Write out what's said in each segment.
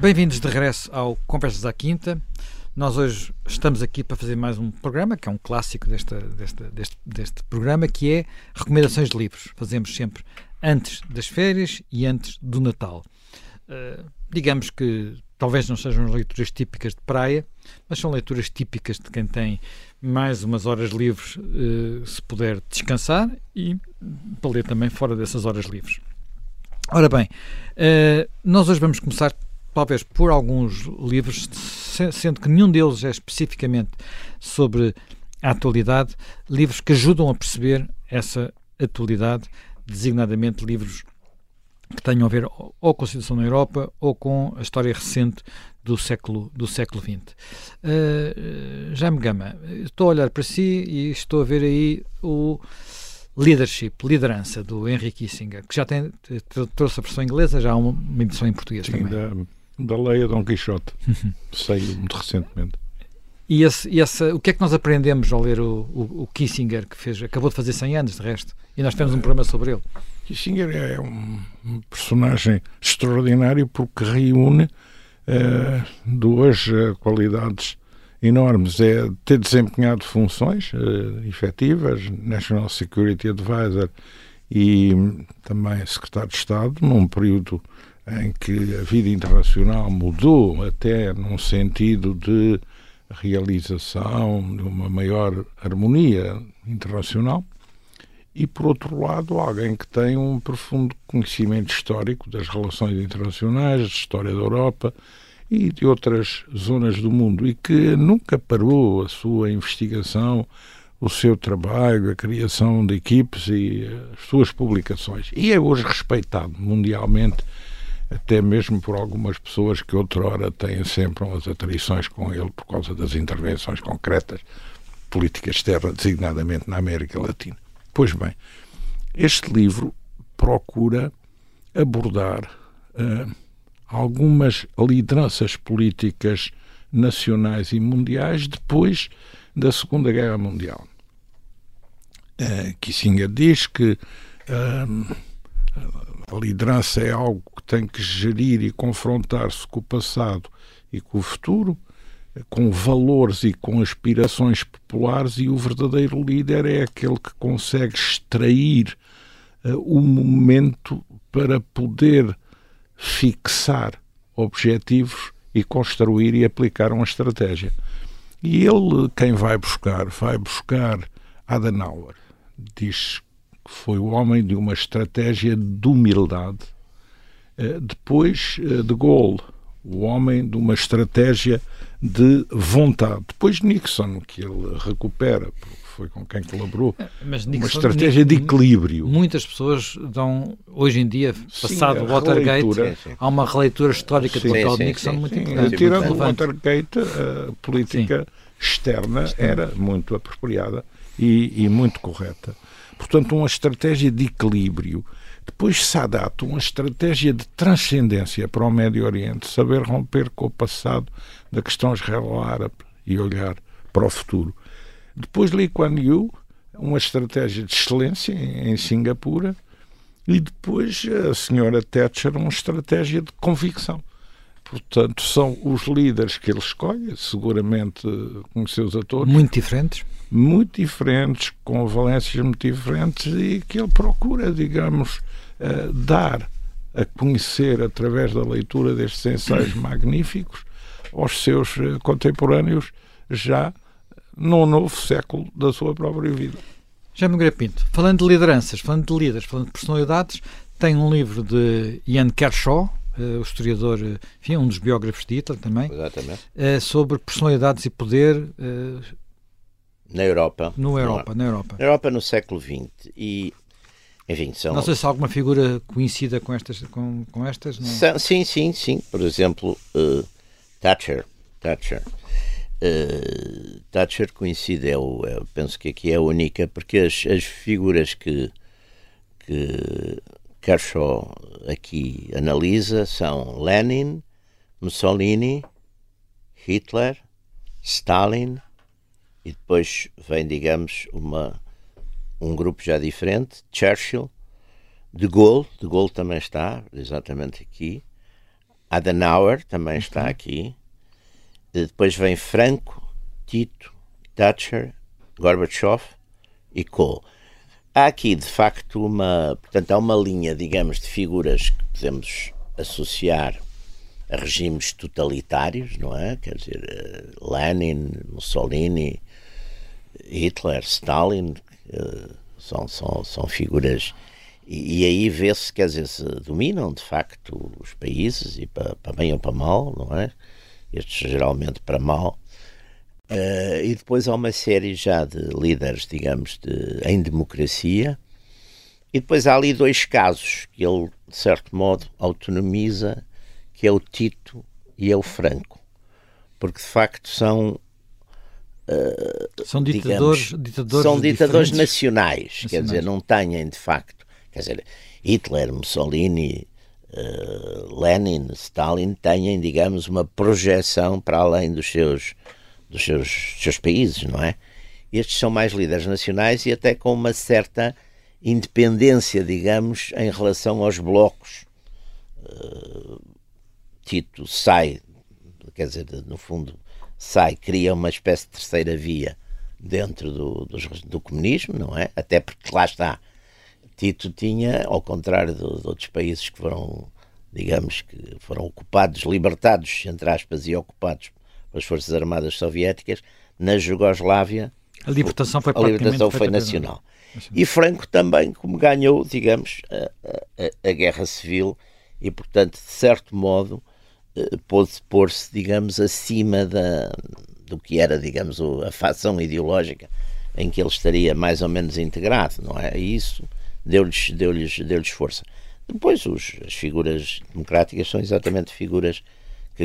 Bem-vindos de regresso ao Conversas à Quinta. Nós hoje estamos aqui para fazer mais um programa, que é um clássico desta, desta, deste, deste programa, que é recomendações de livros. Fazemos sempre antes das férias e antes do Natal. Uh, digamos que talvez não sejam leituras típicas de praia, mas são leituras típicas de quem tem mais umas horas livres, uh, se puder descansar e para ler também fora dessas horas livres. Ora bem, uh, nós hoje vamos começar talvez por alguns livros, sendo que nenhum deles é especificamente sobre a atualidade, livros que ajudam a perceber essa atualidade, designadamente livros que tenham a ver ou com a situação na Europa ou com a história recente do século, do século XX. Uh, Jaime Gama, estou a olhar para si e estou a ver aí o Leadership, Liderança, do Henry Kissinger, que já tem, trouxe a versão inglesa, já há uma edição em português Sim, também. Da da Leia Dom Quixote. Saiu muito recentemente. E, esse, o que é que nós aprendemos ao ler o, o, o, Kissinger, que fez, acabou de fazer 100 anos, de resto, e nós temos um programa sobre ele? Kissinger é um, personagem extraordinário porque reúne uh, duas uh, qualidades enormes. É ter desempenhado funções uh, efetivas, National Security Advisor e também secretário de Estado, num período em que a vida internacional mudou até num sentido de realização de uma maior harmonia internacional. E por outro lado alguém que tem um profundo conhecimento histórico das relações internacionais, da história da Europa e de outras zonas do mundo e que nunca parou a sua investigação, o seu trabalho, a criação de equipes e as suas publicações. E é hoje respeitado mundialmente até mesmo por algumas pessoas que outrora têm sempre umas atrições com ele por causa das intervenções concretas, política externa, designadamente na América Latina. Pois bem, este livro procura abordar uh, algumas lideranças políticas nacionais e mundiais depois da Segunda Guerra Mundial. Uh, Kissinger diz que uh, a liderança é algo que tem que gerir e confrontar-se com o passado e com o futuro, com valores e com aspirações populares, e o verdadeiro líder é aquele que consegue extrair uh, o momento para poder fixar objetivos e construir e aplicar uma estratégia. E ele, quem vai buscar, vai buscar Adenauer. Diz foi o homem de uma estratégia de humildade. Eh, depois, eh, de Gaulle, o homem de uma estratégia de vontade. Depois Nixon, que ele recupera, porque foi com quem colaborou, eh, Nixon, uma estratégia de equilíbrio. Muitas pessoas dão, hoje em dia, passado o Watergate, há uma releitura histórica sim, do papel de Nixon sim, muito sim, importante. Tirando o Watergate, a política externa era muito apropriada e, e muito correta. Portanto, uma estratégia de equilíbrio. Depois Sadat, uma estratégia de transcendência para o Médio Oriente, saber romper com o passado da questão israelo-árabe e olhar para o futuro. Depois Lee Kuan Yew, uma estratégia de excelência em, Singapura, e depois a senhora Thatcher, uma estratégia de convicção. Portanto, são os líderes que ele escolhe, seguramente conheceu-os a todos. Muito diferentes muito diferentes, com valências muito diferentes e que ele procura, digamos, uh, dar a conhecer através da leitura destes ensaios magníficos aos seus uh, contemporâneos já no novo século da sua própria vida. Jaime Grapinto, falando de lideranças, falando de líderes, falando de personalidades, tem um livro de Ian Kershaw, o historiador, enfim, um dos biógrafos de Hitler também, uh, sobre personalidades e poder, na Europa. No Europa, na Europa. Na Europa no século XX. E, enfim, são... Não sei se alguma figura conhecida com estas, com, com estas não? Sim, sim, sim. Por exemplo, uh, Thatcher. Thatcher. Uh, Thatcher conhecida, é o, é, penso que aqui é a única, porque as, as figuras que, que Kershaw aqui analisa são Lenin, Mussolini, Hitler, Stalin, e depois vem, digamos, uma, um grupo já diferente, Churchill, De Gaulle, De Gaulle também está, exatamente aqui, Adenauer também está aqui. Depois vem Franco, Tito, Thatcher, Gorbachev e Kohl. Há aqui, de facto, uma, portanto, há uma linha, digamos, de figuras que podemos associar a regimes totalitários, não é? Quer dizer, eh, Lenin, Mussolini, Hitler, Stalin, eh, são, são, são figuras. E, e aí vê-se, quer dizer, se dominam de facto os países, e para, para bem ou para mal, não é? Estes geralmente para mal. Uh, e depois há uma série já de líderes, digamos, de, em democracia. E depois há ali dois casos que ele, de certo modo, autonomiza, que é o Tito e é o Franco. Porque, de facto, são... Uh, são ditadores, digamos, ditadores São ditadores nacionais, nacionais, quer dizer, não têm, de facto... Quer dizer, Hitler, Mussolini, uh, Lenin, Stalin têm, digamos, uma projeção para além dos seus dos seus, seus países, não é? Estes são mais líderes nacionais e até com uma certa independência, digamos, em relação aos blocos. Uh, Tito sai, quer dizer, no fundo, sai, cria uma espécie de terceira via dentro do, do, do comunismo, não é? Até porque lá está. Tito tinha, ao contrário de, de outros países que foram, digamos, que foram ocupados, libertados, entre aspas, e ocupados pelas Forças Armadas Soviéticas, na Jugoslávia. A libertação foi, a libertação foi nacional. E Franco também, como ganhou, digamos, a, a, a guerra civil e, portanto, de certo modo, eh, pôde pôr-se, digamos, acima da, do que era, digamos, a facção ideológica em que ele estaria mais ou menos integrado, não é? E isso deu-lhes deu -lhes, deu -lhes força. Depois, os, as figuras democráticas são exatamente figuras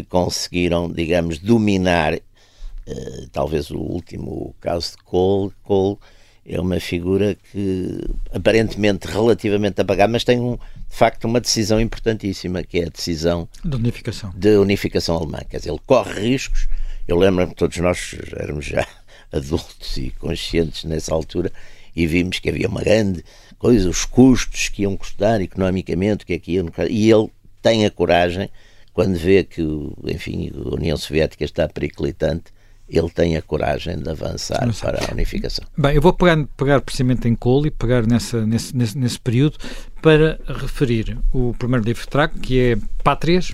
que conseguiram, digamos, dominar, uh, talvez o último caso de Cole. Cole é uma figura que aparentemente relativamente apagada, mas tem um, de facto uma decisão importantíssima, que é a decisão de unificação, de unificação alemã. Quer dizer, ele corre riscos. Eu lembro que todos nós éramos já adultos e conscientes nessa altura e vimos que havia uma grande coisa, os custos que iam custar economicamente, que aqui é e ele tem a coragem quando vê que, enfim, a União Soviética está periclitante, ele tem a coragem de avançar para a unificação. Bem, eu vou pegar, pegar precisamente em Cole e pegar nessa, nesse, nesse, nesse período para referir o primeiro livro que trago, que é Pátrias,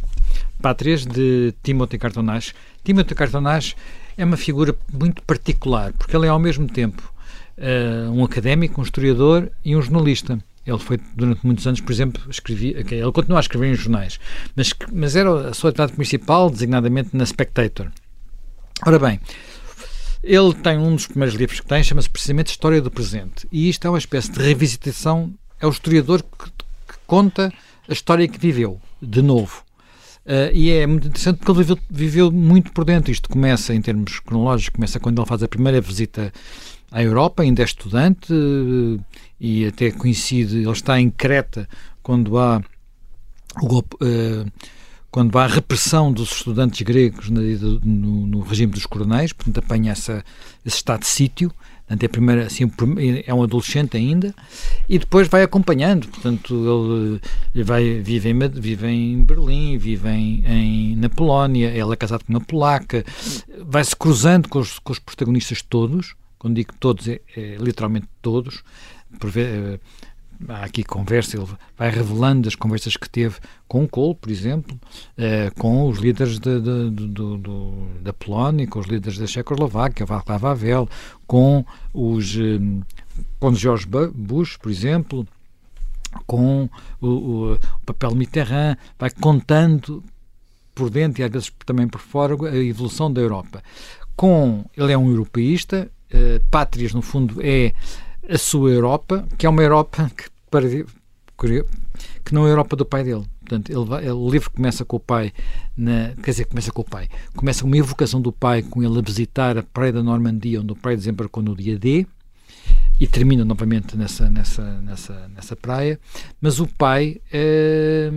Pátrias, de Timothy Cartonage. Timothy Cartonage é uma figura muito particular, porque ele é ao mesmo tempo uh, um académico, um historiador e um jornalista. Ele foi, durante muitos anos, por exemplo, escrevia, ele continua a escrever em jornais, mas, mas era a sua atividade principal, designadamente na Spectator. Ora bem, ele tem um dos primeiros livros que tem, chama-se precisamente História do Presente. E isto é uma espécie de revisitação, é o historiador que, que conta a história que viveu, de novo. Uh, e é muito interessante porque ele viveu, viveu, muito por dentro. Isto começa, em termos cronológicos, começa quando ele faz a primeira visita à Europa, ainda é estudante uh, e até coincide, ele está em Creta quando há o golpe, uh, quando há a repressão dos estudantes gregos no, no, regime dos coronéis, portanto apanha essa, esse estado de sítio, portanto é, assim, é um adolescente ainda, e depois vai acompanhando, portanto ele vai, vive, em, vive em Berlim, vive em, em, na Polónia, ele é casado com uma polaca, vai-se cruzando com os, com os protagonistas todos, quando digo todos, é, é literalmente todos, eh, há aqui conversa, ele vai revelando as conversas que teve com o Kohl, por exemplo, eh, com os líderes de, de, de, da Polónia, com os líderes da Checoslováquia, Václav Havel, com os eh, com George Bush, por exemplo, com o, o, papel Mitterrand, vai contando por dentro e às vezes também por fora a evolução da Europa. Com ele é um europeísta, uh, Pátrias no fundo é a sua Europa, que é uma Europa que, para, que não é a Europa do pai dele. Portanto, ele vai, o livro começa com o pai, na, quer dizer, começa com o pai, começa com uma evocação do pai, com ele a visitar a praia da Normandia, onde o pai desembarcou no dia D, e termina novamente nessa, nessa, nessa, nessa praia. Mas o pai eh,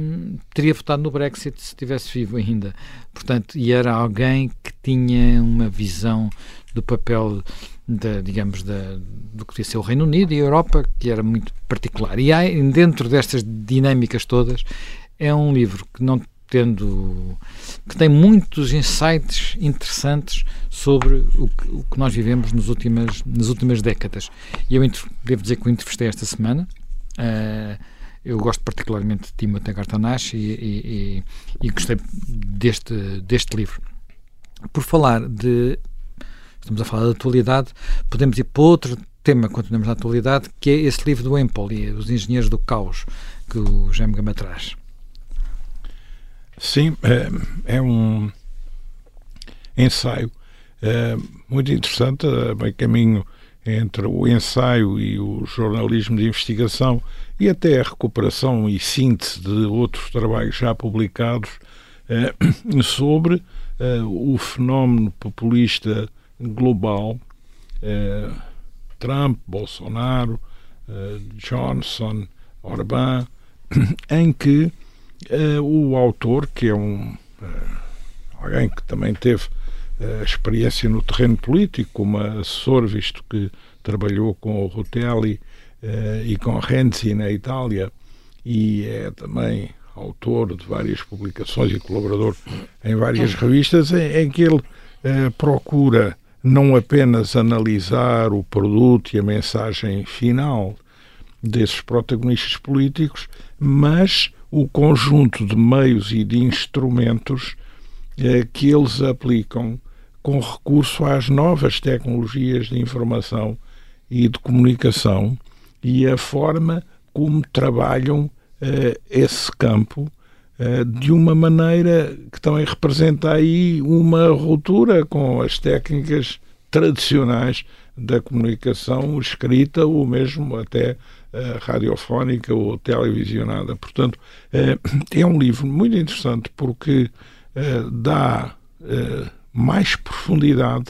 teria votado no Brexit se estivesse vivo ainda. Portanto, e era alguém que tinha uma visão do papel da, digamos, da, do que devia ser o Reino Unido e a Europa, que era muito particular. E há, dentro destas dinâmicas todas, é um livro que não tendo que tem muitos insights interessantes sobre o que, o que nós vivemos nos últimas, nas últimas décadas. E eu devo dizer que o entrevistei esta semana. Uh, eu gosto particularmente de Timothy Gartanache e, e, e, e, gostei deste, deste livro. Por falar de. Estamos a falar da atualidade, podemos ir para outro tema, continuamos na atualidade, que é esse livro do Empoli, Os Engenheiros do Caos, que o Jaime Gama traz. Sim, é, é um ensaio é, muito interessante, a meio caminho entre o ensaio e o jornalismo de investigação e até a recuperação e síntese de outros trabalhos já publicados é, sobre é, o fenómeno populista global, é, Trump, Bolsonaro, Johnson, Orbán, em que uh, o autor, que é um uh, alguém que também teve uh, experiência no terreno político, como assessor, visto que trabalhou com o Rutelli e com Renzi na Itália, e é também autor de várias publicações e colaborador em várias revistas, em, em que ele procura não apenas analisar o produto e a mensagem final desses protagonistas políticos, mas o conjunto de meios e de instrumentos eh, que eles aplicam com recurso às novas tecnologias de informação e de comunicação e a forma como trabalham eh, esse campo de uma maneira que também representa aí uma ruptura com as técnicas tradicionais da comunicação escrita ou mesmo até uh, radiofónica ou televisionada. Portanto, uh, é um livro muito interessante porque dá mais profundidade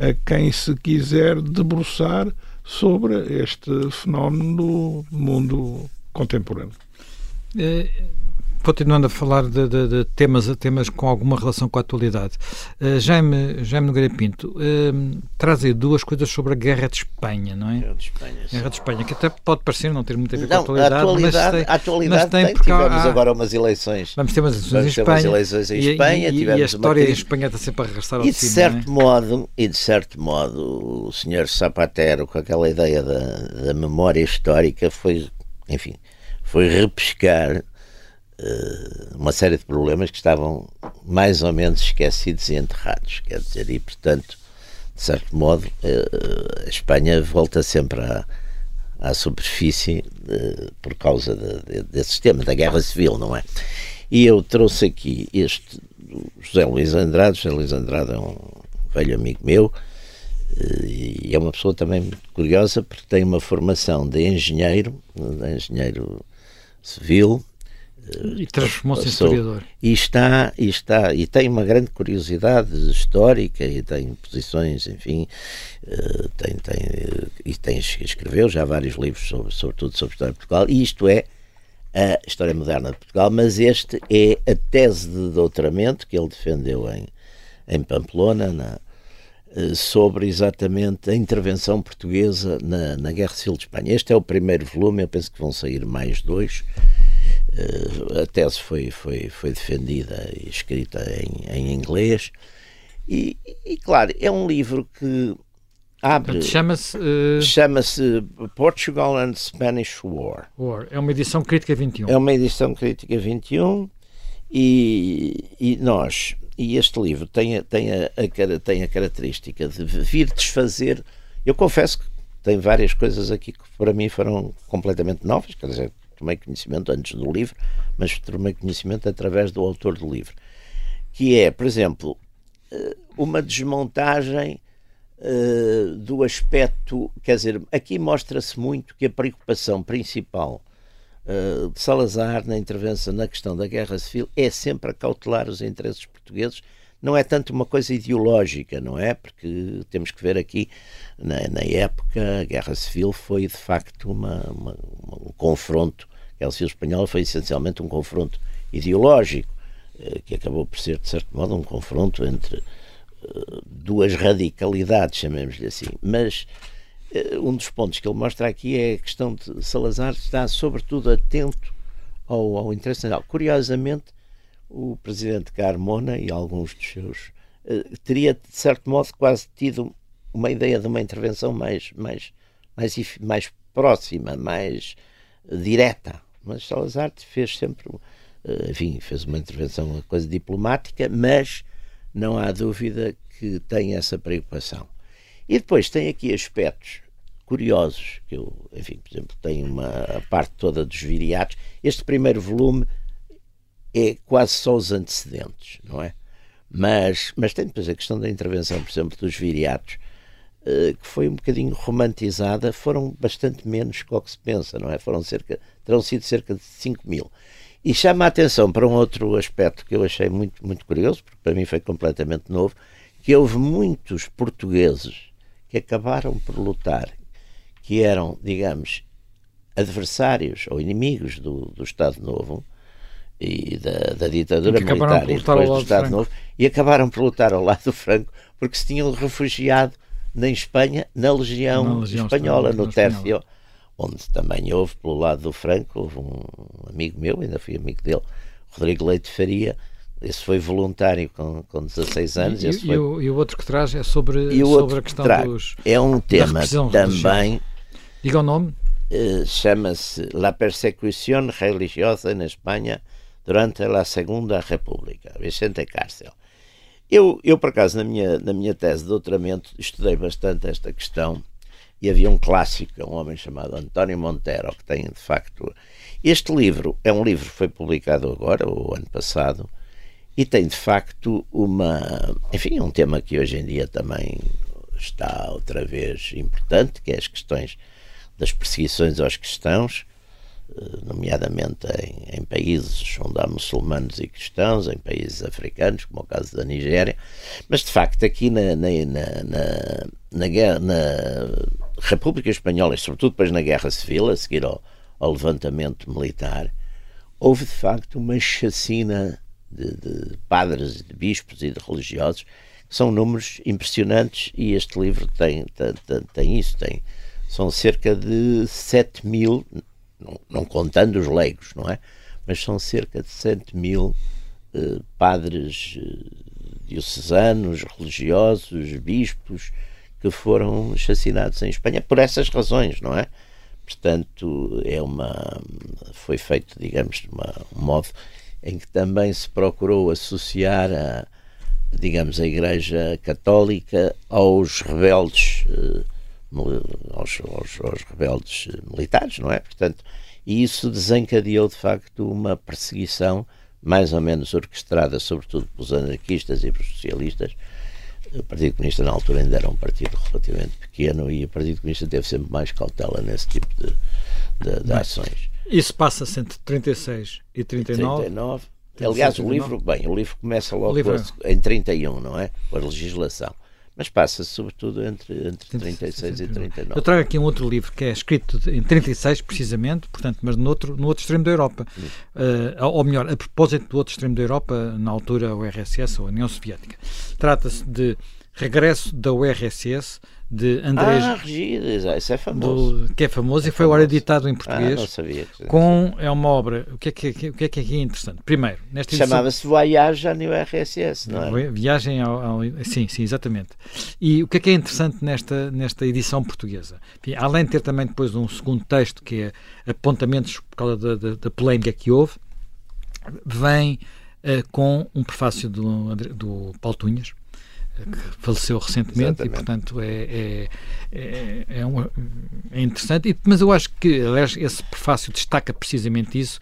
a quem se quiser debruçar sobre este fenómeno do mundo contemporâneo. Continuando a falar de, de, de, temas, temas com alguma relação com a atualidade, uh, Jaime, Jaime Nogueira Pinto uh, traz aí duas coisas sobre a Guerra de Espanha, não é? Guerra de Espanha, Guerra de Espanha que até pode parecer não ter muito a ver não, com a atualidade, a atualidade, mas tem, a atualidade mas tem, tem porque tivemos há, agora umas eleições. Vamos ter umas eleições em Espanha. Eleições em Espanha e, e, e, a história em Espanha está sempre a regressar ao e de cima, certo é? modo E de certo modo, o senhor Zapatero, com aquela ideia da, da memória histórica, foi, enfim, foi repescar uma série de problemas que estavam mais ou menos esquecidos e enterrados. Quer dizer, e portanto, de certo modo, eh, a Espanha volta sempre à, à superfície de, por causa de, de, desse sistema, da guerra civil, não é? E eu trouxe aqui este José Luís Andrade. José Luís Andrade é um velho amigo meu eh, e é uma pessoa também muito curiosa porque tem uma formação de engenheiro, de engenheiro civil, e transformou-se em historiador. E está, e está, e tem uma grande curiosidade histórica e tem posições, enfim, uh, tem, tem, uh, e tem, escreveu já vários livros, sobre, sobretudo sobre a história de Portugal, e isto é a história moderna de Portugal, mas este é a tese de doutoramento que ele defendeu em, em Pamplona, na, uh, sobre exatamente a intervenção portuguesa na, na Guerra Civil de Espanha. Este é o primeiro volume, eu penso que vão sair mais dois. Uh, a tese foi, foi, foi defendida e escrita em, em inglês. E, e, claro, é um livro que abre. Chama-se. Uh... Chama-se Portugal and Spanish War. War. É uma edição crítica 21. É uma edição crítica 21 e, e nós. E este livro tem, a, tem, a, a, tem a característica de vir desfazer. Eu confesso que tem várias coisas aqui que para mim foram completamente novas, quer dizer, tomei conhecimento antes do livro, mas tomei conhecimento através do autor do livro, que é, por exemplo, eh, uma desmontagem uh, do aspecto, quer dizer, aqui mostra-se muito que a preocupação principal uh, de Salazar na intervenção na questão da guerra civil é sempre acautelar os interesses portugueses não é tanto uma coisa ideológica, não é? Porque temos que ver aqui, na, na época, a Guerra Civil foi de facto uma, uma, um confronto Guerra Civil Espanhola foi essencialmente um confronto ideológico, eh, que acabou por ser, de certo modo, um confronto entre eh, duas radicalidades, chamemos-lhe assim. Mas eh, um dos pontos que ele mostra aqui é a questão de Salazar estar, sobretudo, atento ao, ao interesse nacional. Curiosamente, o presidente Carmona e alguns dos seus uh, teria de certo modo quase tido uma ideia de uma intervenção mais mais mais, mais próxima, mais direta. Mas Salazar fez sempre, uh, enfim, fez uma intervenção, uma coisa diplomática, mas não há dúvida que tem essa preocupação. E depois tem aqui aspectos curiosos, que eu, enfim, por exemplo, tem uma a parte toda dos viriatos. Este primeiro volume é quase só os antecedentes, não é? Mas, mas tem depois a questão da intervenção, por exemplo, dos viriatos, eh, que foi um bocadinho romantizada, foram bastante menos que o que se pensa, não é? Foram cerca, terão sido cerca de 5 mil. E chama a atenção para um outro aspecto que eu achei muito, muito curioso, porque para mim foi completamente novo, que houve muitos portugueses que acabaram por lutar, que eram, digamos, adversários ou inimigos do, do Estado Novo e da, da ditadura militar e depois do Estado Novo e acabaram por lutar ao lado do Franco porque se tinham refugiado na Espanha, na Legião, na Legião Espanhola, no Tércio, onde também houve, pelo lado do Franco, houve um amigo meu, ainda fui amigo dele, Rodrigo Leite Faria, esse foi voluntário com, com 16 anos. E, e, foi... o, e o, outro que traz é sobre, sobre a questão dos. É um tema também. Diga o nome. Uh, Chama-se La Persecución Religiosa en Espanha durante a Segunda República, Vicente Cárcel. Eu, eu, por acaso, na minha, na minha tese de doutoramento, estudei bastante esta questão e havia um clássico, um homem chamado António Montero, que tem, de facto. Este livro é um livro que foi publicado agora, o ano passado, e tem de facto uma. Enfim, um tema que hoje em dia também está outra vez importante, que é as questões das perseguições aos cristãos, nomeadamente em, em, países onde há muçulmanos e cristãos, em países africanos, como é o caso da Nigéria, mas de facto aqui na, na, na, na, na República Espanhola, e sobretudo depois na Guerra Civil, a seguir ao, ao levantamento militar, houve de facto uma chacina de, de padres, de bispos e de religiosos, são números impressionantes e este livro tem, tem, tem isso, tem, são cerca de 7 mil, não, não, contando os leigos, não é? Mas são cerca de 7 mil eh, padres eh, diocesanos, religiosos, bispos, que foram assassinados em Espanha por essas razões, não é? Portanto, é uma, foi feito, digamos, de uma, um modo em que também se procurou associar a, digamos, a Igreja Católica aos rebeldes, eh, aos, aos, aos, rebeldes militares, não é? Portanto, e isso desencadeou de facto uma perseguição mais ou menos orquestrada, sobretudo pelos anarquistas e pelos socialistas. O Partido Comunista na altura ainda era um partido relativamente pequeno e o Partido Comunista teve sempre mais cautela nesse tipo de, de, de ações. Isso passa-se entre 36 e 39. 39. Aliás, 39. o livro, bem, o livro começa logo livro... É. em 31, não é? Com a legislação. Mas passa-se sobretudo entre, entre 36 e 39. Eu trago aqui um outro livro que é escrito em 36, precisamente, portanto, mas no outro, no outro extremo da Europa. Uh, ou melhor, a propósito do outro extremo da Europa, na altura o RSS ou a União Soviética. Trata-se de regresso da URSS de Andrés ah, Regidas, isso é famoso. Do, que é famoso é e foi agora editado em português. Ah, não sabia. Com, é uma obra. O que é que, o que, é, que é interessante? Primeiro, nesta Chamava-se Voyage à URSS, não é? Viagem ao, ao, Sim, sim, exatamente. E o que é que é interessante nesta, nesta edição portuguesa? Enfim, além de ter também depois um segundo texto, que é apontamentos por causa da, da, da polémica que houve, vem uh, com um prefácio do, do Paulo Tunhas, que faleceu recentemente Exatamente. e, portanto, é, é, é, é, uma, é interessante. Mas eu acho que, aliás, esse prefácio destaca precisamente isso.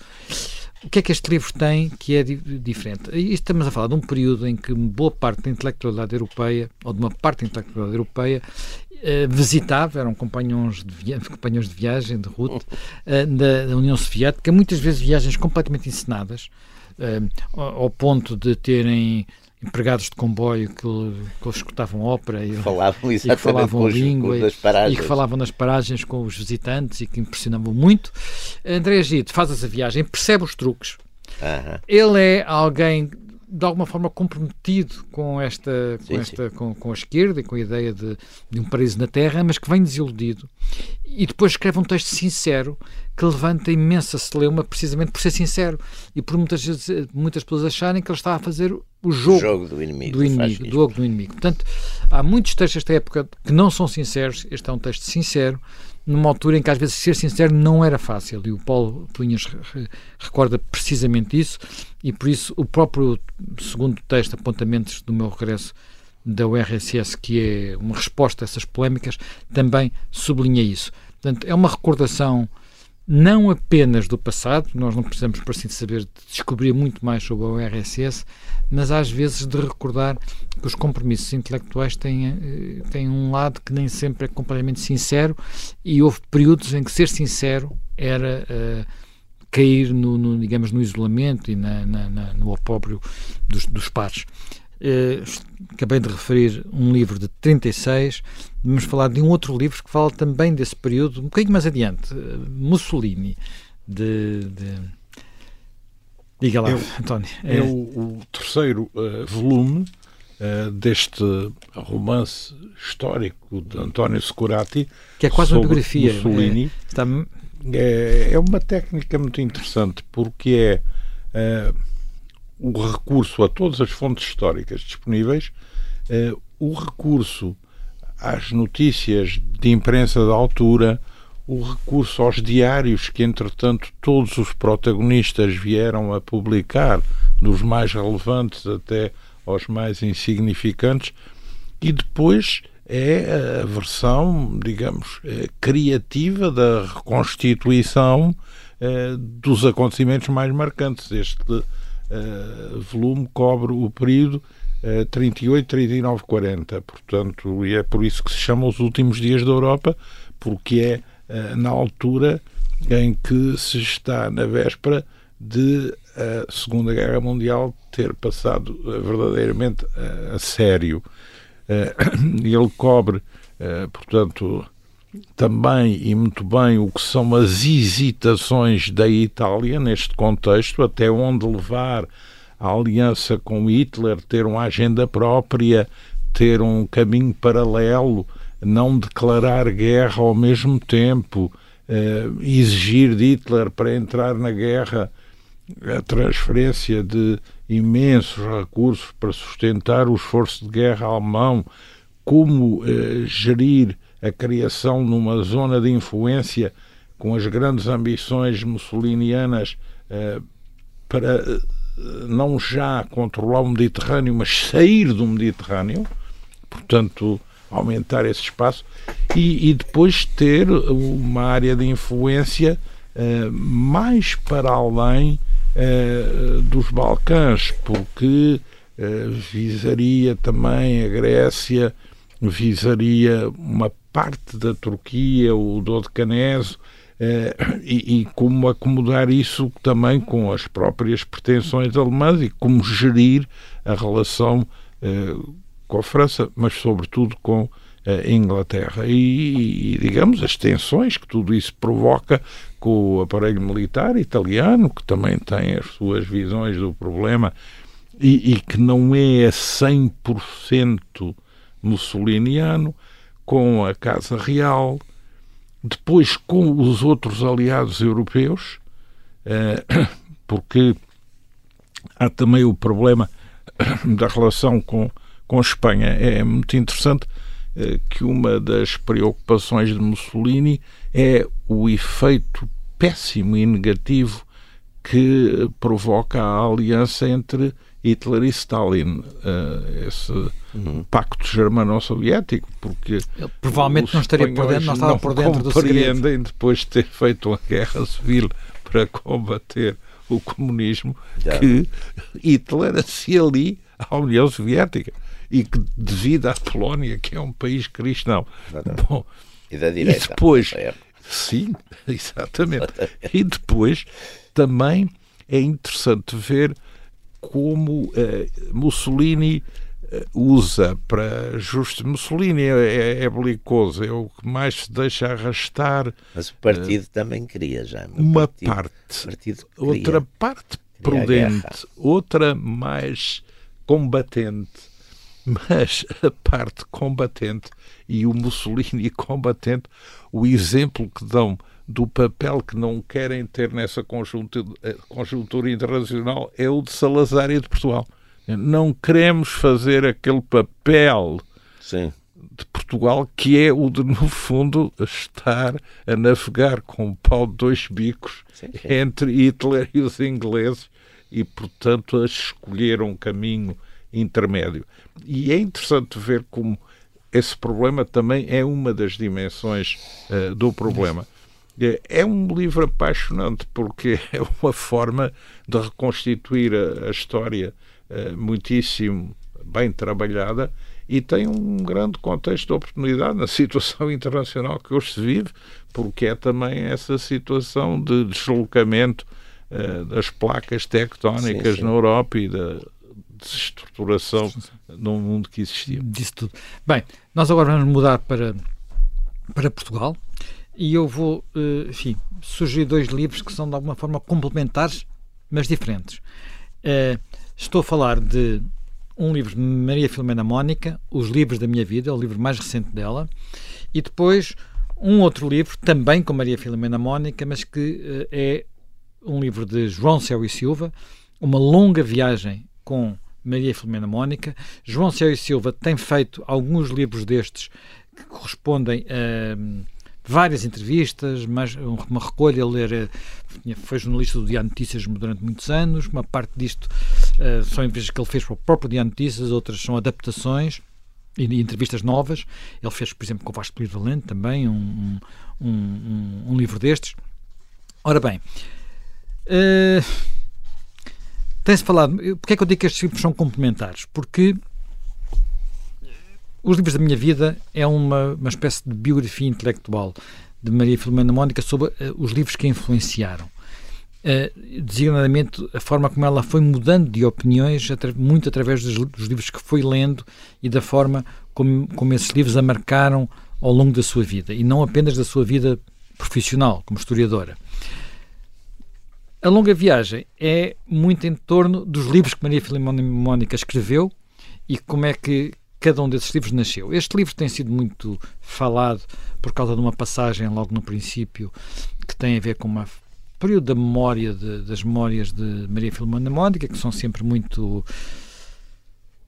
O que é que este livro tem que é diferente? E estamos a falar de um período em que boa parte da intelectualidade europeia, ou de uma parte da intelectualidade europeia, eh, visitava, eram companhões de, via companhões de viagem, de ruta, eh, da, da, União Soviética, muitas vezes viagens completamente encenadas, eh, ao ponto de terem empregados de comboio que, que escutavam ópera e, falavam, e que falavam a língua e, e, que falavam nas paragens com os visitantes e que impressionavam muito. André Gide faz essa viagem, percebe os truques. Ele é alguém de alguma forma comprometido com esta, com, sim, esta sim. Com, com, a esquerda e com a ideia de, de um paraíso na Terra, mas que vem desiludido. E depois escreve um texto sincero que levanta imensa celeuma precisamente por ser sincero e por muitas, muitas pessoas acharem que ele está a fazer o jogo, o jogo do inimigo, do, inimigo, do jogo do inimigo. Portanto, há muitos textos desta época que não são sinceros. Este é um texto sincero, numa altura em que às vezes ser sincero não era fácil e o Paulo Punhas recorda precisamente isso e por isso o próprio segundo texto, Apontamentos do meu regresso da URSS, que é uma resposta a essas polémicas, também sublinha isso. Portanto, é uma recordação não apenas do passado, nós não precisamos, por assim saber, descobrir muito mais sobre a URSS, mas às vezes de recordar que os compromissos intelectuais têm, eh, têm um lado que nem sempre é completamente sincero e houve períodos em que ser sincero era uh, cair no, no, digamos, no isolamento e na, na, na, no opróbrio dos, dos pares. Uh, acabei de referir um livro de 36, vamos falar de um outro livro que fala também desse período, um bocadinho mais adiante, uh, Mussolini, de, de... Diga lá, é, António. É, é o, o, terceiro uh, volume deste romance histórico de António Securati. Que é quase uma biografia. Mussolini. É, está... é, é uma técnica muito interessante porque é o recurso a todas as fontes históricas disponíveis, eh, o recurso às notícias de imprensa da altura, o recurso aos diários que, entretanto, todos os protagonistas vieram a publicar, dos mais relevantes até aos mais insignificantes, e depois é a versão, digamos, eh, criativa da reconstituição eh, dos acontecimentos mais marcantes. Este uh, volume cobre o período uh, 38, 39, 40. Portanto, e é por isso que se chama Os Últimos Dias da Europa, porque é uh, na altura em que se está na véspera de a Segunda Guerra Mundial ter passado verdadeiramente uh, a sério. Ele cobre, portanto, também e muito bem o que são as hesitações da Itália neste contexto, até onde levar a aliança com Hitler, ter uma agenda própria, ter um caminho paralelo, não declarar guerra ao mesmo tempo, eh, exigir de Hitler para entrar na guerra a transferência de imensos recursos para sustentar o esforço de guerra alemão, como eh, gerir a criação numa zona de influência com as grandes ambições mussolinianas eh, para eh, não já controlar o Mediterrâneo, mas sair do Mediterrâneo, portanto, aumentar esse espaço, e, e depois ter uma área de influência eh, mais para além dos Balcãs, porque visaria também a Grécia, visaria uma parte da Turquia, o Dodecaneso, eh, e, e, como acomodar isso também com as próprias pretensões alemãs e como gerir a relação eh, com a França, mas sobretudo com a Inglaterra. E, e, digamos, as tensões que tudo isso provoca com o aparelho militar italiano, que também tem as suas visões do problema e, e que não é 100% mussoliniano, com a Casa Real, depois com os outros aliados europeus, eh, porque há também o problema da relação com, com a Espanha. É muito interessante eh, que uma das preocupações de Mussolini é o efeito péssimo e negativo que provoca a aliança entre Hitler e Stalin, uh, esse uhum. pacto germano-soviético, porque Ele provavelmente não estaria por dentro, não estava não por dentro do compreendem depois de ter feito uma guerra civil para combater o comunismo Já. que Hitler se ali à União Soviética e que devido à Polónia, que é um país cristão. Bom, e da direita. E depois, sim, exatamente. e depois também é interessante ver como uh, Mussolini uh, usa para justo Mussolini é, é, é, belicoso, é o que mais se deixa arrastar. Mas o partido uh, também queria já. Uma partido, parte, partido outra parte prudente, outra mais combatente. Mas a parte combatente e o Mussolini combatente, o exemplo que dão do papel que não querem ter nessa conjuntura, eh, conjuntura internacional é o de Salazar e de Portugal. Não queremos fazer aquele papel Sim. de Portugal que é o de, no fundo, estar a navegar com um pau de dois bicos sim. entre Hitler e os ingleses e, portanto, a escolher um caminho intermédio. E é interessante ver como esse problema também é uma das dimensões uh, do problema. É um livro apaixonante porque é uma forma de reconstituir a, história uh, muitíssimo bem trabalhada e tem um grande contexto de oportunidade na situação internacional que hoje se vive, porque é também essa situação de deslocamento uh, das placas tectónicas sim, sim. na Europa e da desestruturação num mundo que existia. Disse tudo. Bem, nós agora vamos mudar para, para Portugal e eu vou, uh, enfim, sugerir dois livros que são de alguma forma complementares, mas diferentes. Uh, estou a falar de um livro de Maria Filomena Mónica, Os Livros da Minha Vida, é o livro mais recente dela, e depois um outro livro, também com Maria Filomena Mónica, mas que uh, é um livro de João Céu e Silva, Uma Longa Viagem com Maria Filomena Mónica. João Céu e Silva tem feito alguns livros destes que correspondem a várias entrevistas, mas uma recolha, ler, eh, foi jornalista do Diário Notícias durante muitos anos, uma parte disto uh, são entrevistas que ele fez para o próprio Diário Notícias, outras são adaptações e, entrevistas novas. Ele fez, por exemplo, com o Vasco Luís Valente também um, um, um, um, livro destes. Ora bem, uh, tem-se falado, porque é que eu digo que estes livros são complementares? Porque os livros da minha vida é uma, uma espécie de biografia intelectual de Maria Filomena Mónica sobre uh, os livros que a influenciaram. Uh, designadamente a forma como ela foi mudando de opiniões, muito através dos, dos, livros que foi lendo e da forma como, como esses livros a marcaram ao longo da sua vida e não apenas da sua vida profissional, como historiadora. A longa viagem é muito em torno dos livros que Maria Filomena Mónica escreveu e como é que cada um desses livros nasceu. Este livro tem sido muito falado por causa de uma passagem logo no princípio que tem a ver com uma período da memória de, das memórias de Maria Filomena Mónica, que são sempre muito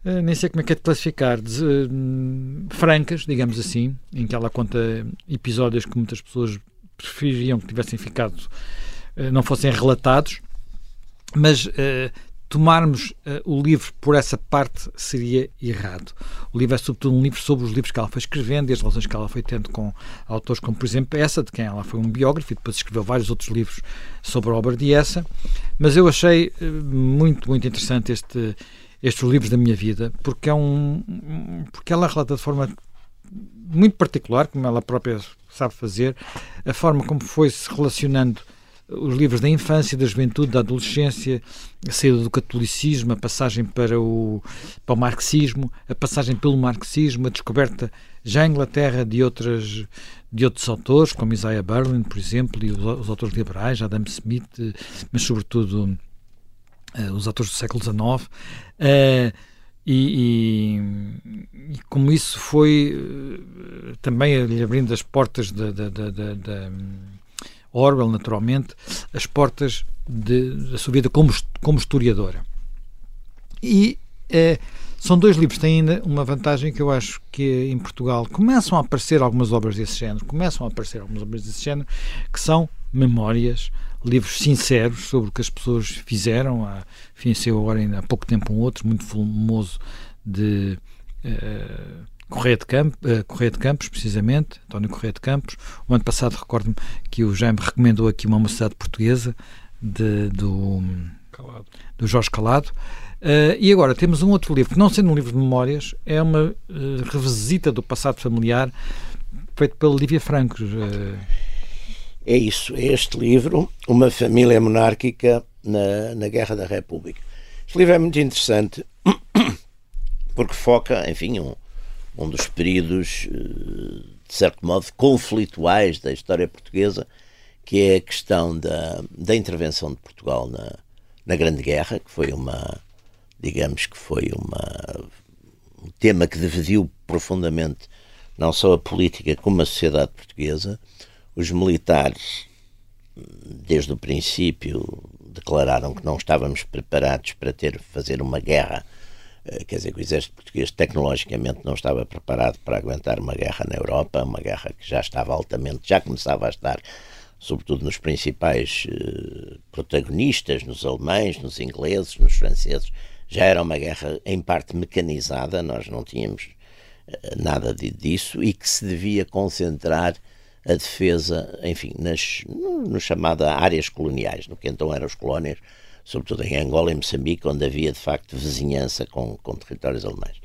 uh, nem sei como é que é de classificar, de, uh, francas, digamos assim, em que ela conta episódios que muitas pessoas prefeririam que tivessem ficado, uh, não fossem relatados, mas tomarmos uh, o livro por essa parte seria errado. O livro é sobretudo um livro sobre os livros que ela foi escrevendo e as relações que ela foi tendo com autores como, por exemplo, essa, de quem ela foi um biógrafo e depois escreveu vários outros livros sobre a obra de essa. Mas eu achei uh, muito, muito interessante este, estes livros da minha vida, porque é um porque ela relata de forma muito particular, como ela própria sabe fazer, a forma como foi se relacionando os livros da infância, da juventude, da adolescência, a saída do catolicismo, a passagem para o, para o marxismo, a passagem pelo marxismo, a descoberta já em Inglaterra de, outras, de outros autores, como Isaiah Berlin, por exemplo, e os, os autores liberais, Adam Smith, mas sobretudo uh, os autores do século XIX. Uh, e, e, e, como isso foi uh, também lhe abrindo as portas da, da Orwell, naturalmente, as portas de, da sua vida como, como historiadora. E é, são dois livros que têm ainda uma vantagem que eu acho que em Portugal começam a aparecer algumas obras desse género, começam a aparecer algumas obras desse género, que são memórias, livros sinceros sobre o que as pessoas fizeram. Há, enfim, agora ainda há pouco tempo um outro muito famoso de uh, Correia de, Campo, uh, Correia de Campos, precisamente, António Correia de Campos. O ano passado recordo-me que o Jaime recomendou aqui uma mocidade portuguesa de, do, Calado. do Jorge Calado. Uh, e agora temos um outro livro, que não sendo um livro de memórias, é uma uh, revisita do passado familiar feito pela Lívia Franco. Uh... É isso, é este livro, Uma Família Monárquica na, na Guerra da República. Este livro é muito interessante porque foca, enfim, um, um dos períodos, eh, de certo modo, conflituais da história portuguesa, que é a questão da, da intervenção de Portugal na, na Grande Guerra, que foi uma, digamos que foi uma, um tema que dividiu profundamente não só a política como a sociedade portuguesa. Os militares, desde o princípio, declararam que não estávamos preparados para ter fazer uma guerra quer dizer, o exército português tecnologicamente não estava preparado para aguentar uma guerra na Europa, uma guerra que já estava altamente, já começava a estar, sobretudo nos principais uh, protagonistas, nos alemães, nos ingleses, nos franceses, já era uma guerra em parte mecanizada, nós não tínhamos uh, nada de, disso e que se devia concentrar a defesa, enfim, nas no, no chamada áreas coloniais, no que então eram as colónias, sobretudo em Angola e Moçambique, onde havia de facto vizinhança com, com territórios alemães.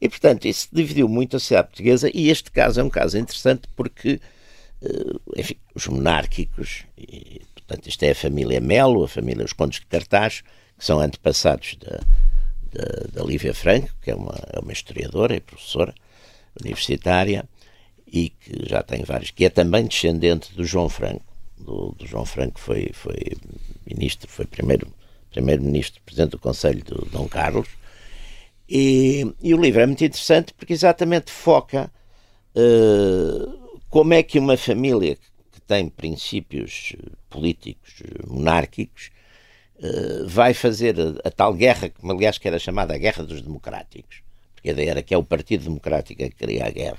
E, portanto, isso dividiu muito a sociedade portuguesa, e este caso é um caso interessante porque, eh, enfim, os monárquicos, e, portanto, isto é a família Melo, a família Os Condes de Cartaz, que são antepassados da, da, da Lívia Franco, que é uma, é uma historiadora e professora universitária, e que já tem vários, que é também descendente do João Franco. Do, do João Franco foi, foi ministro, foi primeiro primeiro-ministro, presidente do Conselho do Dom Carlos. E, e, o livro é muito interessante porque exatamente foca uh, como é que uma família que tem princípios políticos monárquicos uh, vai fazer a, a, tal guerra, que aliás que era chamada a Guerra dos Democráticos, porque a ideia era que é o Partido Democrático que cria a guerra.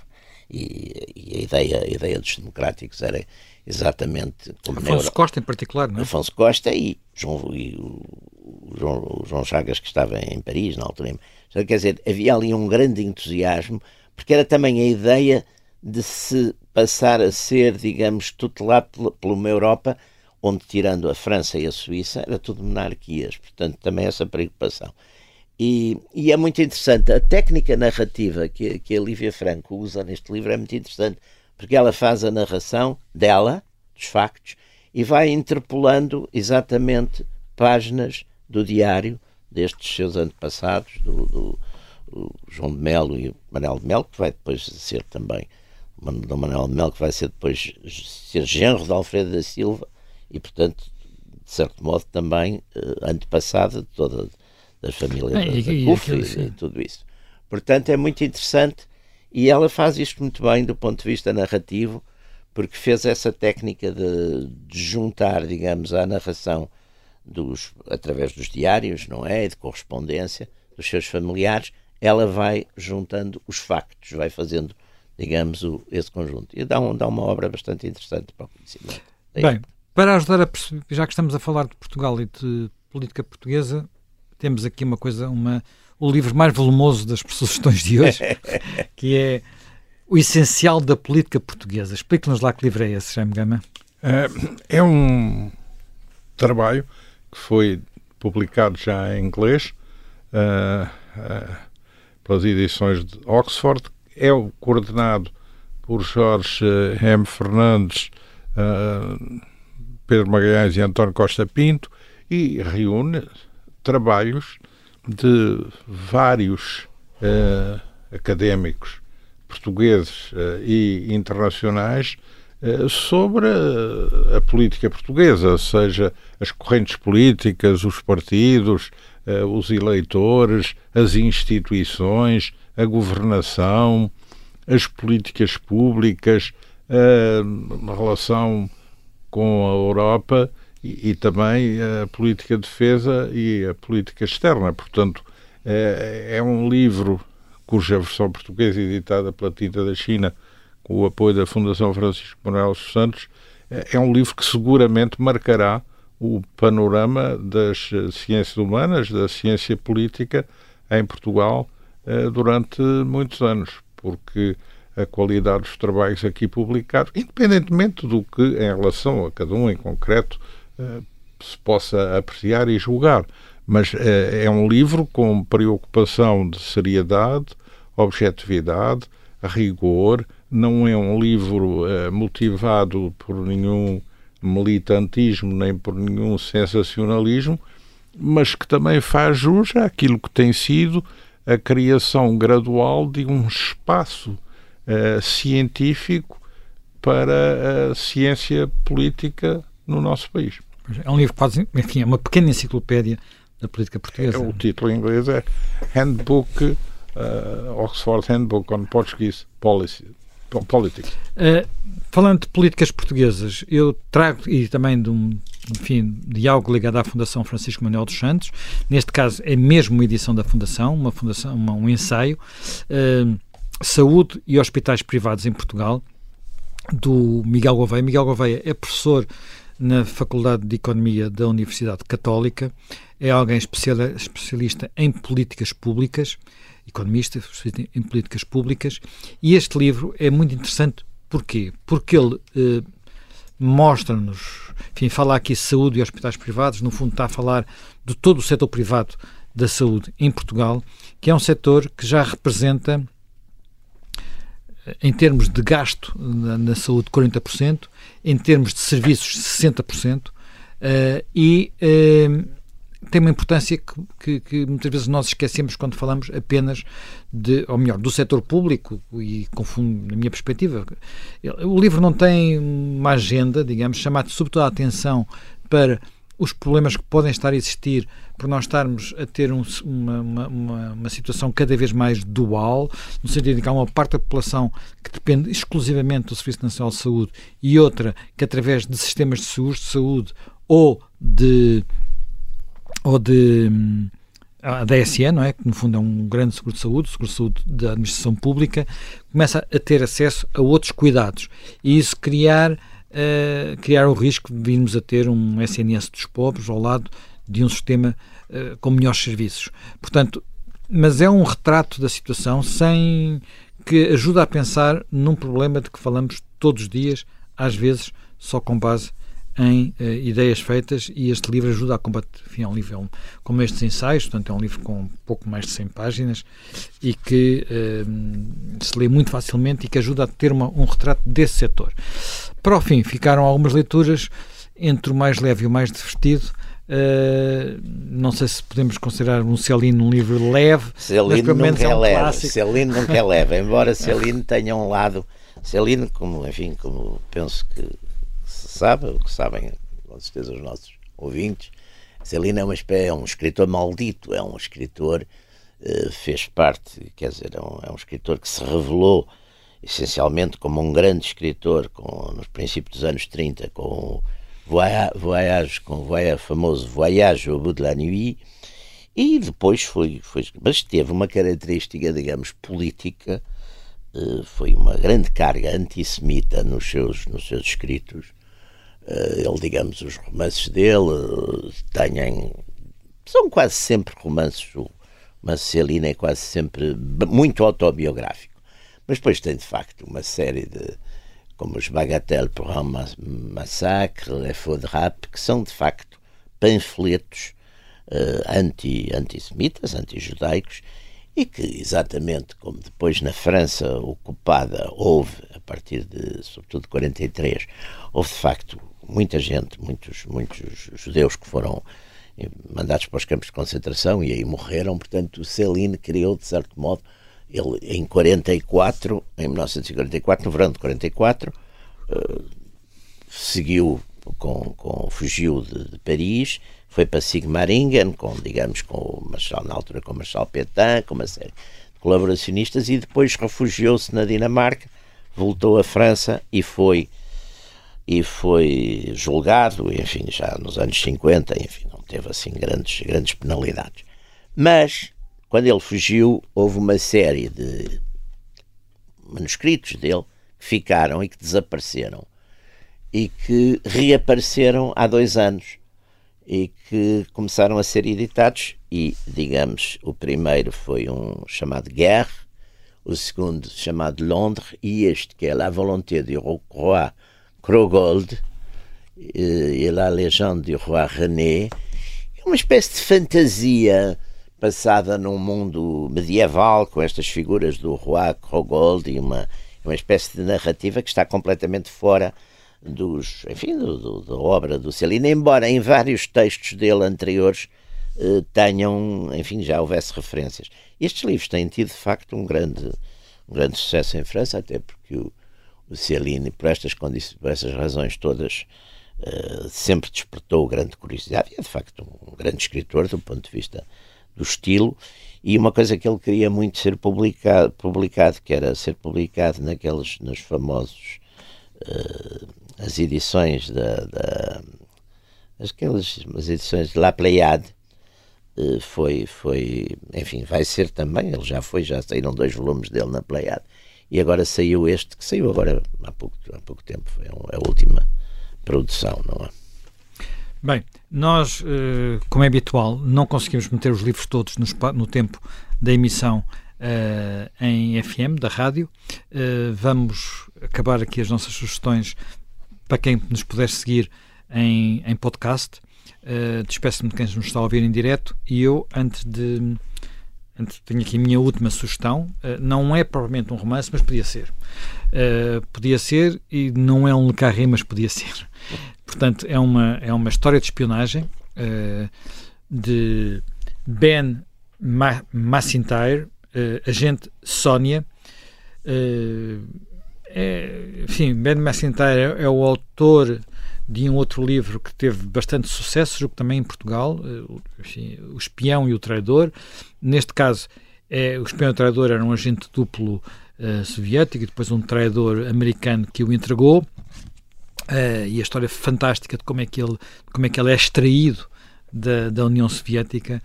E, e a, ideia, a ideia dos democráticos era exatamente como Afonso Costa em particular, não é? Afonso Costa e, João, e o, João, o João Chagas que estava em Paris na altura. Quer dizer, havia ali um grande entusiasmo porque era também a ideia de se passar a ser, digamos, tutelado por uma Europa onde, tirando a França e a Suíça, era tudo monarquias. Portanto, também essa preocupação. E, e, é muito interessante. A técnica narrativa que, que a Lívia Franco usa neste livro é muito interessante, porque ela faz a narração dela, dos factos, e vai interpolando exatamente páginas do diário destes seus antepassados, do, do João de Melo e o Manuel de Melo, que vai depois ser também, do Manuel de Melo, que vai ser depois ser genro de Alfredo da Silva, e portanto, de certo modo, também uh, antepassado de toda da família da, e, da e, e tudo isso. Portanto, é muito interessante e ela faz isto muito bem do ponto de vista narrativo, porque fez essa técnica de, de juntar, digamos, a narração dos, através dos diários, não é? E de correspondência dos seus familiares, ela vai juntando os factos, vai fazendo, digamos, o, esse conjunto. E dá, um, dá uma obra bastante interessante para o conhecimento. Bem, para ajudar a perceber, já que estamos a falar de Portugal e de política portuguesa, temos aqui uma coisa, uma, o livro mais volumoso das sugestões de hoje, que é O Essencial da Política Portuguesa. Explique-nos lá que livro é esse, Jaime Gama. É, é um trabalho que foi publicado já em inglês uh, uh, pelas edições de Oxford. É coordenado por Jorge M. Fernandes, uh, Pedro Magalhães e António Costa Pinto e reúne trabalhos de vários uh, académicos portugueses uh, e internacionais uh, sobre a, política portuguesa, seja as correntes políticas, os partidos, os eleitores, as instituições, a governação, as políticas públicas, a relação com a Europa e, e, também a política de defesa e a política externa. Portanto, é, é um livro cuja versão portuguesa, editada pela Tinta da China, com o apoio da Fundação Francisco Manuel Santos, é, é um livro que seguramente marcará o panorama das ciências humanas, da ciência política em Portugal eh, durante muitos anos, porque a qualidade dos trabalhos aqui publicados, independentemente do que em relação a cada um em concreto eh, se possa apreciar e julgar. Mas é, é um livro com preocupação de seriedade, objetividade, rigor. Não é um livro uh, motivado por nenhum militantismo nem por nenhum sensacionalismo, mas que também faz jus àquilo que tem sido a criação gradual de um espaço uh, científico para a ciência política no nosso país. É um livro quase, enfim, é uma pequena enciclopédia da política portuguesa. É, o título em inglês é Handbook, uh, Oxford Handbook on Portuguese Policy, Politics. Uh, falando de políticas portuguesas, eu trago, e também de um, enfim, de algo ligado à Fundação Francisco Manuel dos Santos, neste caso é mesmo uma edição da Fundação, uma fundação, uma, um ensaio, uh, Saúde e Hospitais Privados em Portugal, do Miguel Gouveia. Miguel Gouveia é professor na Faculdade de Economia da Universidade Católica, é alguém especialista em políticas públicas, economista em políticas públicas, e este livro é muito interessante. Porquê? Porque ele eh, mostra-nos, enfim, fala aqui saúde e hospitais privados, no fundo está a falar de todo o setor privado da saúde em Portugal, que é um setor que já representa em termos de gasto na, na saúde 40%, em termos de serviços 60%, uh, eh, e uh, tem uma importância que, que, que, muitas vezes nós esquecemos quando falamos apenas de, ou melhor, do setor público e confundo na minha perspectiva. O livro não tem uma agenda, digamos, chamado sobretudo a atenção para os problemas que podem estar a existir por nós estarmos a ter um, uma, uma, uma, situação cada vez mais dual, no sentido de que há uma parte da população que depende exclusivamente do Serviço Nacional de Saúde e outra que através de sistemas de seguros de saúde ou de ou de a DSE, não é? Que no fundo é um grande seguro de saúde, seguro de saúde da administração pública, começa a ter acesso a outros cuidados. E isso criar, uh, criar o risco de virmos a ter um SNS dos pobres ao lado de um sistema uh, com melhores serviços. Portanto, mas é um retrato da situação sem que ajuda a pensar num problema de que falamos todos os dias, às vezes só com base em uh, ideias feitas e este livro ajuda a combater. Enfim, é um livro é um, como estes ensaios, portanto, é um livro com pouco mais de 100 páginas e que uh, se lê muito facilmente e que ajuda a ter uma, um retrato desse setor. Para o fim, ficaram algumas leituras entre o mais leve e o mais divertido. Uh, não sei se podemos considerar um Celine um livro leve. Celine nunca é, um leve. Clássico. Celine nunca é leve, embora Celine tenha um lado. Celine, como, enfim, como penso que sabe, o que sabem com certeza os nossos ouvintes, Celine é, uma, é um escritor maldito, é um escritor, uh, fez parte, quer dizer, é um, é um escritor que se revelou essencialmente como um grande escritor com, nos princípios dos anos 30, com Voyage, com o famoso Voyage au bout de la nuit, e depois foi, foi. Mas teve uma característica, digamos, política, eh, foi uma grande carga antissemita nos seus, nos seus escritos. Eh, ele, digamos, os romances dele eh, têm. são quase sempre romances. O Marcelino é quase sempre muito autobiográfico. Mas depois tem, de facto, uma série de como os Bagatelle pour un Massacre, Les Faux de Rap, que são de facto panfletos uh, anti, antissemitas, anti-judaicos, e que, exatamente como depois na França ocupada houve, partir de, sobretudo, de 43, houve de facto muita gente, muitos, muitos judeus que foram mandados para os campos de concentração e aí morreram, portanto, o Céline criou, de certo modo, ele, em 44, em 1944, no verão de 44, uh, seguiu com, com fugiu de, de, Paris, foi para Sigmaringen, com, digamos, com o Marshal, na altura com o Marshal Petain, com uma série de colaboracionistas, e depois refugiou-se na Dinamarca, voltou à França e foi e foi julgado, enfim, já nos anos 50, enfim, não teve assim grandes, grandes penalidades. Mas quando ele fugiu, houve uma série de manuscritos dele que ficaram e que desapareceram e que reapareceram há dois anos e que começaram a ser editados e, digamos, o primeiro foi um chamado Guerre, o segundo chamado Londres e este que é La Volonté du Roi Krogold e La Légende du Roi René é uma espécie de fantasia passada num mundo medieval, com estas figuras do Roi Krogold e uma, uma espécie de narrativa que está completamente fora dos, enfim, do, do, da obra do Celino, embora em vários textos dele anteriores eh, tenham, enfim, já houvesse referências. Estes livros têm tido, de facto, um grande, um grande sucesso em França, até porque o, o Céline, por estas, por essas razões todas, uh, sempre despertou grande curiosidade. E é de facto um grande escritor do ponto de vista do estilo. E uma coisa que ele queria muito ser publicado, publicado que era ser publicado naqueles, nos famosos, uh, as edições da, da aquelas as edições de La Pléiade, uh, foi, foi, enfim, vai ser também, ele já foi, já saíram dois volumes dele na Pleiade, e agora saiu este, que saiu agora há pouco, há pouco tempo, foi a última produção, não é? Bem, nós, eh, como é habitual, não conseguimos meter os livros todos no, tempo da emissão uh, em FM, da rádio. Vamos acabar aqui as nossas sugestões para quem nos puder seguir em, em podcast. Uh, Despeço-me de quem nos está a ouvir em direto e eu, antes de. Antes, tenho aqui a minha última sugestão. Uh, não é propriamente um romance, mas podia ser. Uh, podia ser, e não é um Le Carré, mas podia ser. Portanto, é uma, é uma história de espionagem de Ben Ma agente Sónia. É, enfim, Ben Massintyre é, é o autor de um outro livro que teve bastante sucesso, julgo também em Portugal, eh, enfim, O Espião e o Traidor. Neste caso, é, o Espião e o Traidor era um agente duplo uh, soviético e depois um traidor americano que o entregou. Uh, e a história fantástica de como é que ele, como é, que ele é extraído da, da União Soviética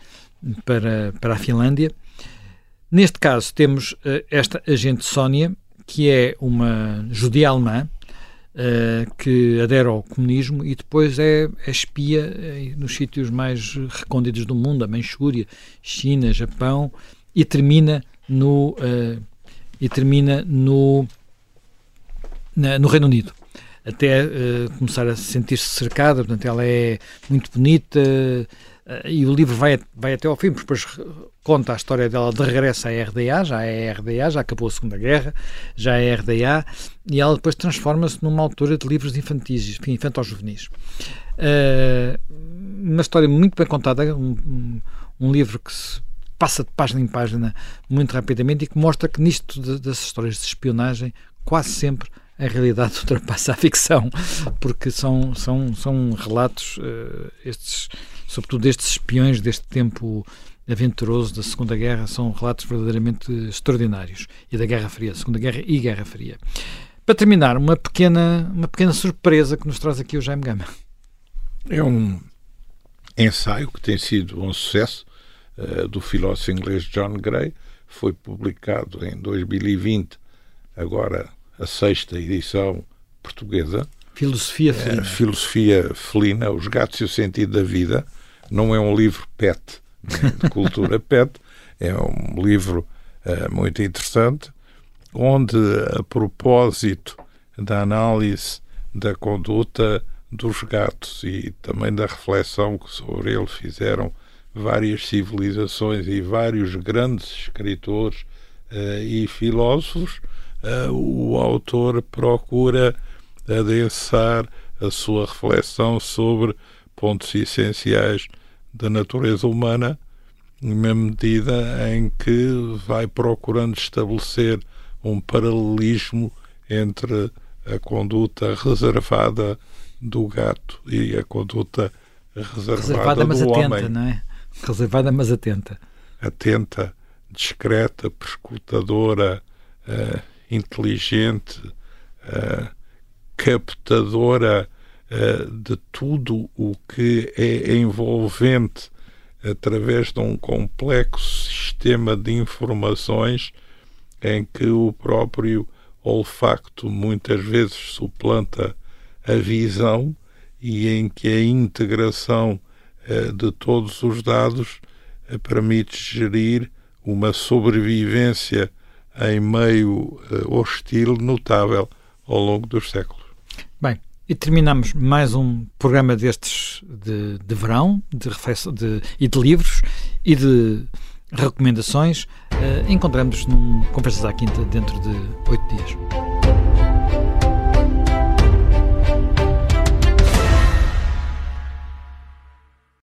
para, para a Finlândia. Neste caso, temos uh, esta agente Sónia, que é uma judia alemã, Uh, que adere ao comunismo e depois é, é espia uh, nos sítios mais recônditos do mundo, a Manchúria, China, Japão, e termina no uh, e termina no na, no Reino Unido até começar a sentir-se cercada, portanto ela é muito bonita e o livro vai, vai até ao fim, porque depois conta a história dela de regresso à RDA, já é RDA, já acabou a Segunda Guerra, já é RDA, e ela depois transforma-se numa autora de livros infantis, infantos-juvenis. Uh, uma história muito bem contada, um, um, livro que se passa de página em página muito rapidamente e que mostra que nisto de, das histórias de espionagem, quase sempre a realidade ultrapassa a ficção, porque são, são, são relatos, uh, estes, sobretudo destes espiões deste tempo aventuroso da Segunda Guerra são relatos verdadeiramente extraordinários e da Guerra Fria, Segunda Guerra e Guerra Fria. Para terminar, uma pequena, uma pequena surpresa que nos traz aqui o Jaime Gama. É um ensaio que tem sido um sucesso uh, do filósofo inglês John Gray. Foi publicado em 2020, agora a sexta edição portuguesa. Filosofia felina. filosofia felina, Os Gatos e o Sentido da Vida. Não é um livro pet, de cultura pet. É um livro uh, muito interessante, onde, a propósito da análise da conduta dos gatos e também da reflexão que sobre ele fizeram várias civilizações e vários grandes escritores uh, e filósofos, o autor procura adensar a sua reflexão sobre pontos essenciais da natureza humana, na medida em que vai procurando estabelecer um paralelismo entre a conduta reservada do gato e a conduta reservada, reservada mas do atenta, homem. Não é? Reservada, mas atenta. Atenta, discreta, perscrutadora, uh, inteligente, uh, captadora uh, de tudo o que é envolvente através de um complexo sistema de informações em que o próprio olfacto muitas vezes suplanta a visão e em que a integração uh, de todos os dados uh, permite gerir uma sobrevivência em meio uh, hostil notável ao longo dos séculos. Bem, e terminamos mais um programa destes de, de verão de, de, e de livros e de recomendações. Uh, Encontramos-nos num Conversas à Quinta dentro de oito dias.